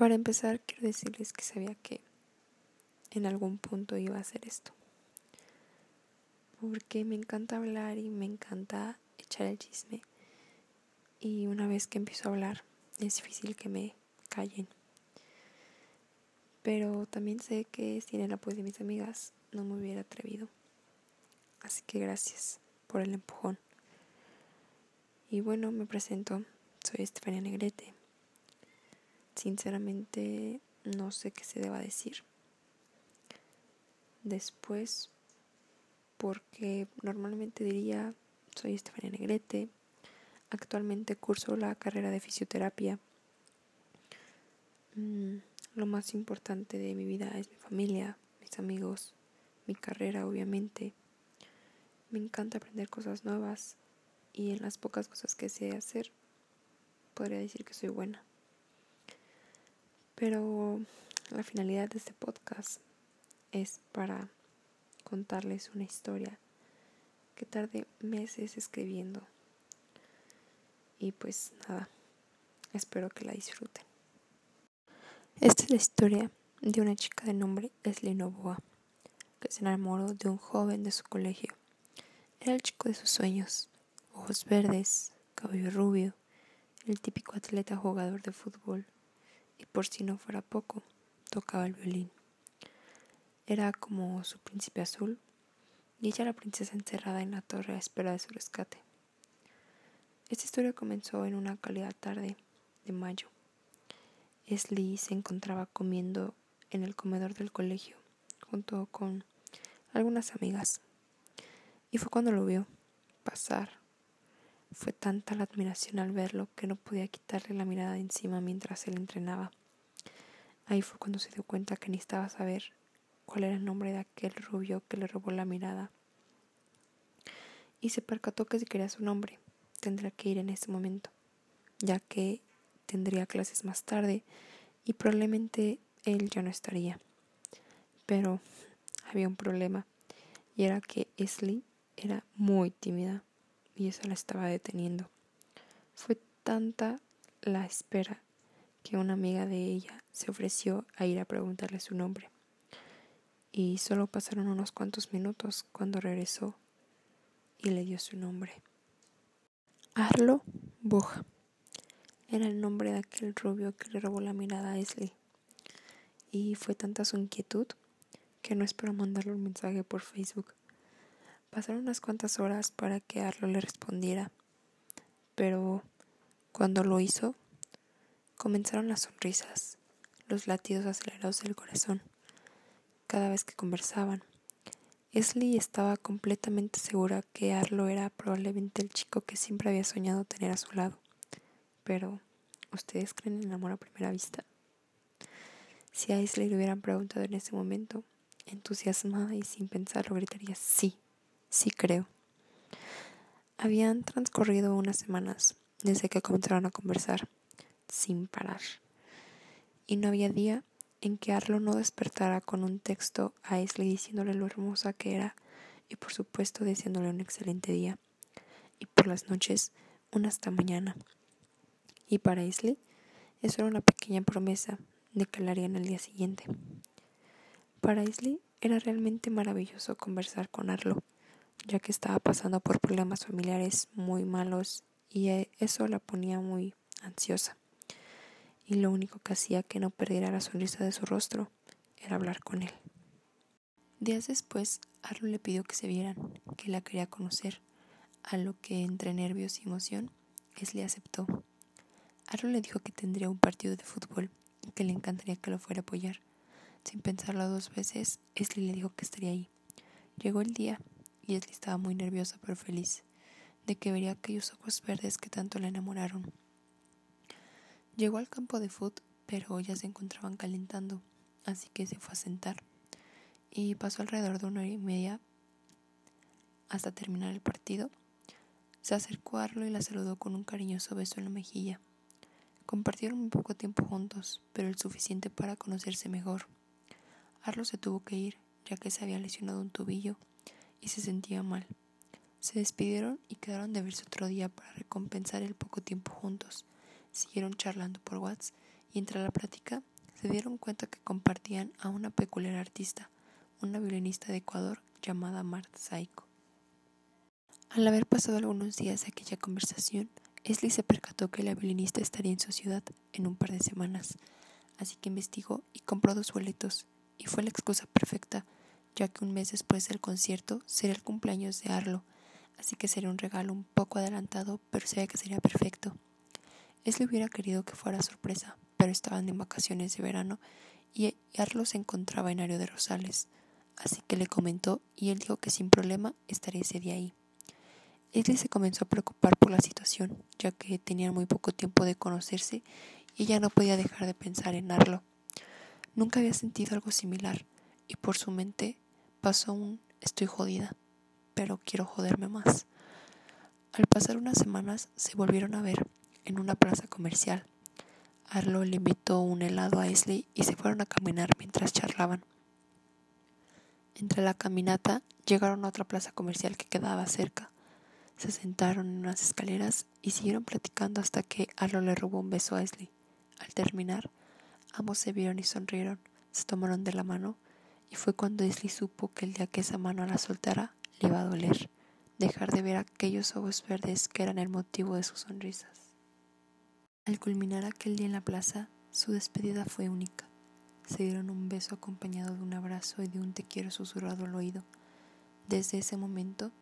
Para empezar, quiero decirles que sabía que en algún punto iba a hacer esto. Porque me encanta hablar y me encanta echar el chisme. Y una vez que empiezo a hablar, es difícil que me callen. Pero también sé que sin el apoyo de mis amigas no me hubiera atrevido. Así que gracias por el empujón. Y bueno, me presento. Soy Estefania Negrete. Sinceramente no sé qué se deba decir. Después, porque normalmente diría, soy Estefania Negrete. Actualmente curso la carrera de fisioterapia. Mm, lo más importante de mi vida es mi familia, mis amigos, mi carrera, obviamente. Me encanta aprender cosas nuevas y en las pocas cosas que sé hacer, podría decir que soy buena. Pero la finalidad de este podcast es para contarles una historia que tardé meses escribiendo. Y pues nada, espero que la disfruten. Esta es la historia de una chica de nombre Leslie Novoa, que se enamoró de un joven de su colegio. Era el chico de sus sueños, ojos verdes, cabello rubio, el típico atleta jugador de fútbol, y por si no fuera poco, tocaba el violín. Era como su príncipe azul, y ella la princesa encerrada en la torre a espera de su rescate. Esta historia comenzó en una cálida tarde de mayo Esli se encontraba comiendo en el comedor del colegio junto con algunas amigas. Y fue cuando lo vio pasar. Fue tanta la admiración al verlo que no podía quitarle la mirada de encima mientras él entrenaba. Ahí fue cuando se dio cuenta que necesitaba saber cuál era el nombre de aquel rubio que le robó la mirada. Y se percató que si quería su nombre, tendría que ir en ese momento, ya que tendría clases más tarde y probablemente él ya no estaría. Pero había un problema y era que Esli era muy tímida y eso la estaba deteniendo. Fue tanta la espera que una amiga de ella se ofreció a ir a preguntarle su nombre. Y solo pasaron unos cuantos minutos cuando regresó y le dio su nombre. Arlo Boja. Era el nombre de aquel rubio que le robó la mirada a Esli. Y fue tanta su inquietud que no esperó mandarle un mensaje por Facebook. Pasaron unas cuantas horas para que Arlo le respondiera, pero cuando lo hizo, comenzaron las sonrisas, los latidos acelerados del corazón, cada vez que conversaban. Esli estaba completamente segura que Arlo era probablemente el chico que siempre había soñado tener a su lado. Pero, ¿ustedes creen en el amor a primera vista? Si a Isley le hubieran preguntado en ese momento, entusiasmada y sin pensarlo, gritaría sí, sí creo. Habían transcurrido unas semanas desde que comenzaron a conversar, sin parar. Y no había día en que Arlo no despertara con un texto a Isley diciéndole lo hermosa que era y por supuesto deseándole un excelente día. Y por las noches, una hasta mañana. Y para Isley, eso era una pequeña promesa de que la harían el día siguiente. Para Isley era realmente maravilloso conversar con Arlo, ya que estaba pasando por problemas familiares muy malos y e, eso la ponía muy ansiosa. Y lo único que hacía que no perdiera la sonrisa de su rostro era hablar con él. Días después, Arlo le pidió que se vieran, que la quería conocer, a lo que entre nervios y emoción, Isley aceptó. Aaron le dijo que tendría un partido de fútbol y que le encantaría que lo fuera a apoyar. Sin pensarlo dos veces, Esli le dijo que estaría ahí. Llegó el día y Esli estaba muy nerviosa pero feliz de que vería aquellos ojos verdes que tanto la enamoraron. Llegó al campo de fútbol, pero ya se encontraban calentando, así que se fue a sentar y pasó alrededor de una hora y media hasta terminar el partido. Se acercó a Arlo y la saludó con un cariñoso beso en la mejilla. Compartieron un poco tiempo juntos, pero el suficiente para conocerse mejor. Arlo se tuvo que ir, ya que se había lesionado un tobillo y se sentía mal. Se despidieron y quedaron de verse otro día para recompensar el poco tiempo juntos. Siguieron charlando por WhatsApp y entre la plática se dieron cuenta que compartían a una peculiar artista, una violinista de Ecuador llamada Marta Saiko. Al haber pasado algunos días de aquella conversación, Esli se percató que la violinista estaría en su ciudad en un par de semanas, así que investigó y compró dos boletos, y fue la excusa perfecta, ya que un mes después del concierto sería el cumpleaños de Arlo, así que sería un regalo un poco adelantado, pero sabía que sería perfecto. Esli hubiera querido que fuera sorpresa, pero estaban en vacaciones de verano y Arlo se encontraba en Ario de Rosales, así que le comentó y él dijo que sin problema estaría ese día ahí. Esli se comenzó a preocupar por la situación, ya que tenían muy poco tiempo de conocerse y ella no podía dejar de pensar en Arlo. Nunca había sentido algo similar y por su mente pasó un estoy jodida, pero quiero joderme más. Al pasar unas semanas se volvieron a ver en una plaza comercial. Arlo le invitó un helado a Esli y se fueron a caminar mientras charlaban. Entre la caminata llegaron a otra plaza comercial que quedaba cerca. Se sentaron en unas escaleras y siguieron platicando hasta que Arlo le robó un beso a Esli. Al terminar, ambos se vieron y sonrieron, se tomaron de la mano y fue cuando Esli supo que el día que esa mano la soltara le iba a doler dejar de ver aquellos ojos verdes que eran el motivo de sus sonrisas. Al culminar aquel día en la plaza, su despedida fue única. Se dieron un beso acompañado de un abrazo y de un te quiero susurrado al oído. Desde ese momento,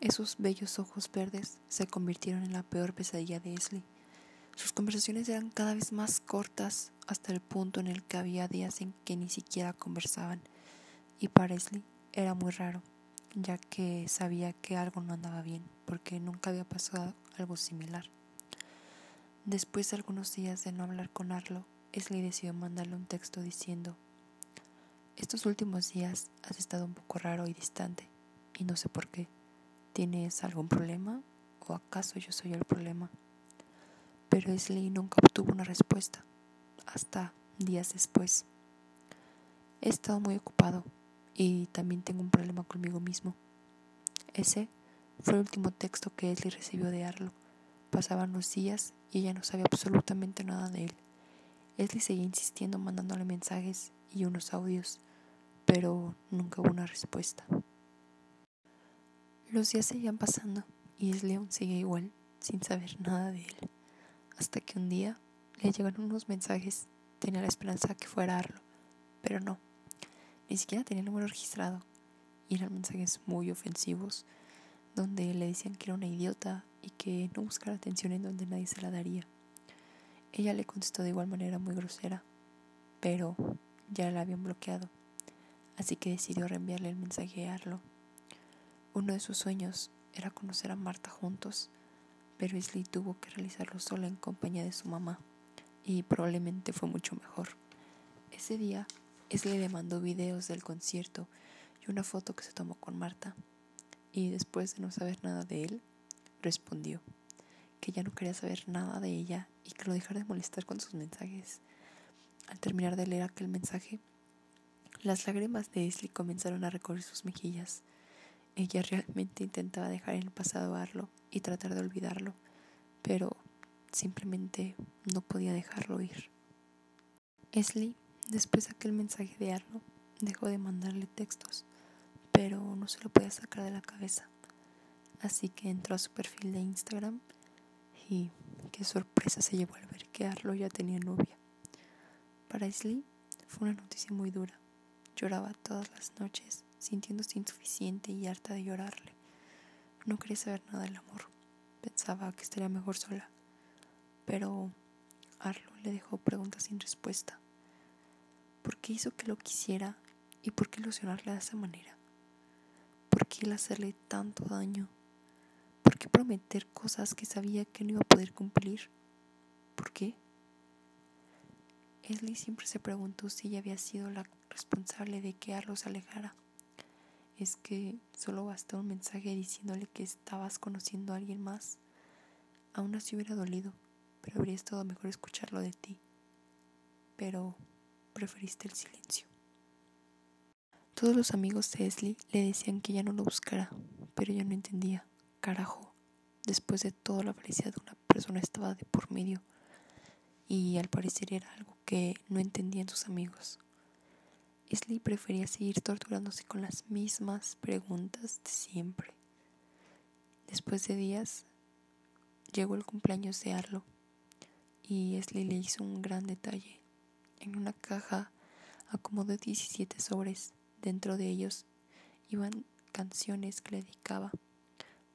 esos bellos ojos verdes se convirtieron en la peor pesadilla de Esli. Sus conversaciones eran cada vez más cortas hasta el punto en el que había días en que ni siquiera conversaban. Y para Esli era muy raro, ya que sabía que algo no andaba bien, porque nunca había pasado algo similar. Después de algunos días de no hablar con Arlo, Esli decidió mandarle un texto diciendo, Estos últimos días has estado un poco raro y distante, y no sé por qué. ¿Tienes algún problema? ¿O acaso yo soy el problema? Pero Esli nunca obtuvo una respuesta, hasta días después. He estado muy ocupado y también tengo un problema conmigo mismo. Ese fue el último texto que Esli recibió de Arlo. Pasaban los días y ella no sabía absolutamente nada de él. Leslie seguía insistiendo mandándole mensajes y unos audios, pero nunca hubo una respuesta. Los días seguían pasando y Leslie aún seguía igual, sin saber nada de él. Hasta que un día le llegaron unos mensajes. Tenía la esperanza de que fuera Arlo, pero no. Ni siquiera tenía el número registrado. Y eran mensajes muy ofensivos, donde le decían que era una idiota y que no buscara atención en donde nadie se la daría. Ella le contestó de igual manera muy grosera, pero ya la habían bloqueado, así que decidió reenviarle el mensaje a Arlo. Uno de sus sueños era conocer a Marta juntos, pero Isley tuvo que realizarlo sola en compañía de su mamá, y probablemente fue mucho mejor. Ese día, Isley le mandó videos del concierto y una foto que se tomó con Marta, y después de no saber nada de él, respondió que ya no quería saber nada de ella y que lo dejara de molestar con sus mensajes. Al terminar de leer aquel mensaje, las lágrimas de Esli comenzaron a recorrer sus mejillas. Ella realmente intentaba dejar en el pasado a y tratar de olvidarlo, pero simplemente no podía dejarlo ir. Esli, después de aquel mensaje de Arlo, dejó de mandarle textos, pero no se lo podía sacar de la cabeza. Así que entró a su perfil de Instagram y qué sorpresa se llevó al ver que Arlo ya tenía novia. Para Slee fue una noticia muy dura. Lloraba todas las noches, sintiéndose insuficiente y harta de llorarle. No quería saber nada del amor. Pensaba que estaría mejor sola. Pero Arlo le dejó preguntas sin respuesta. ¿Por qué hizo que lo quisiera y por qué ilusionarle de esa manera? ¿Por qué hacerle tanto daño? ¿Por qué prometer cosas que sabía que no iba a poder cumplir? ¿Por qué? Esli siempre se preguntó si ella había sido la responsable de que Arlo se alejara. Es que solo bastó un mensaje diciéndole que estabas conociendo a alguien más. Aún así hubiera dolido, pero habría estado mejor escucharlo de ti. Pero preferiste el silencio. Todos los amigos de Esli le decían que ya no lo buscara, pero ella no entendía. Carajo, después de todo la felicidad de una persona estaba de por medio y al parecer era algo que no entendían sus amigos. Isley prefería seguir torturándose con las mismas preguntas de siempre. Después de días, llegó el cumpleaños de Arlo y Isley le hizo un gran detalle. En una caja acomodó 17 sobres. Dentro de ellos iban canciones que le dedicaba,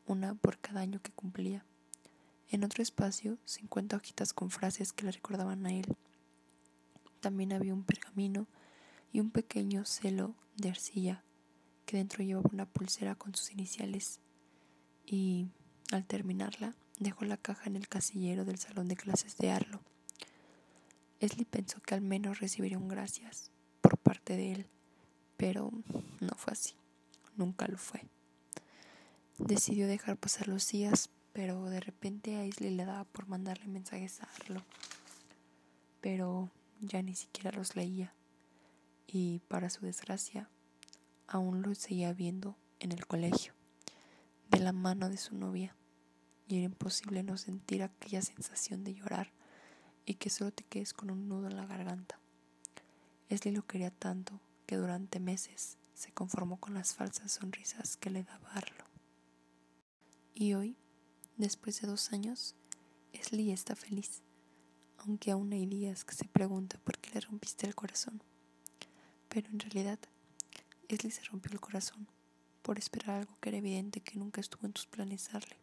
una por cada año que cumplía. En otro espacio, 50 hojitas con frases que le recordaban a él. También había un pergamino y un pequeño celo de arcilla que dentro llevaba una pulsera con sus iniciales y al terminarla dejó la caja en el casillero del salón de clases de Arlo. Esli pensó que al menos recibiría un gracias por parte de él, pero no fue así, nunca lo fue. Decidió dejar pasar los días, pero de repente a Isley le daba por mandarle mensajes a Arlo, pero ya ni siquiera los leía y para su desgracia aún lo seguía viendo en el colegio, de la mano de su novia, y era imposible no sentir aquella sensación de llorar y que solo te quedes con un nudo en la garganta. Esli lo quería tanto que durante meses se conformó con las falsas sonrisas que le daba Arlo. Y hoy, después de dos años, Esli está feliz, aunque aún hay días que se pregunta por qué le rompiste el corazón. Pero en realidad, Esli se rompió el corazón por esperar algo que era evidente que nunca estuvo en tus planes darle.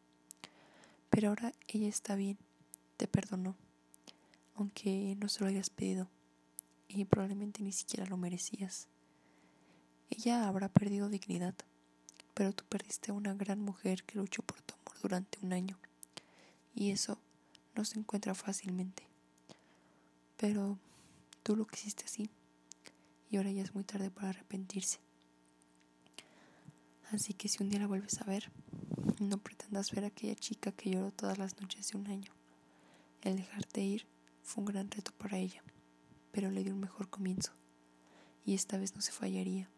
Pero ahora ella está bien, te perdonó, aunque no se lo hayas pedido y probablemente ni siquiera lo merecías. Ella habrá perdido dignidad, pero tú perdiste a una gran mujer que luchó por tu amor durante un año y eso no se encuentra fácilmente. Pero tú lo quisiste así y ahora ya es muy tarde para arrepentirse. Así que si un día la vuelves a ver, no pretendas ver a aquella chica que lloró todas las noches de un año. El dejarte ir fue un gran reto para ella, pero le dio un mejor comienzo. Y esta vez no se fallaría.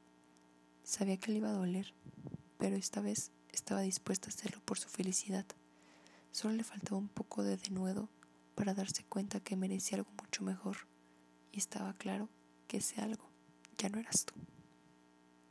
Sabía que le iba a doler, pero esta vez estaba dispuesta a hacerlo por su felicidad. Solo le faltaba un poco de denuedo para darse cuenta que merecía algo mucho mejor. Y estaba claro que ese algo ya no eras tú.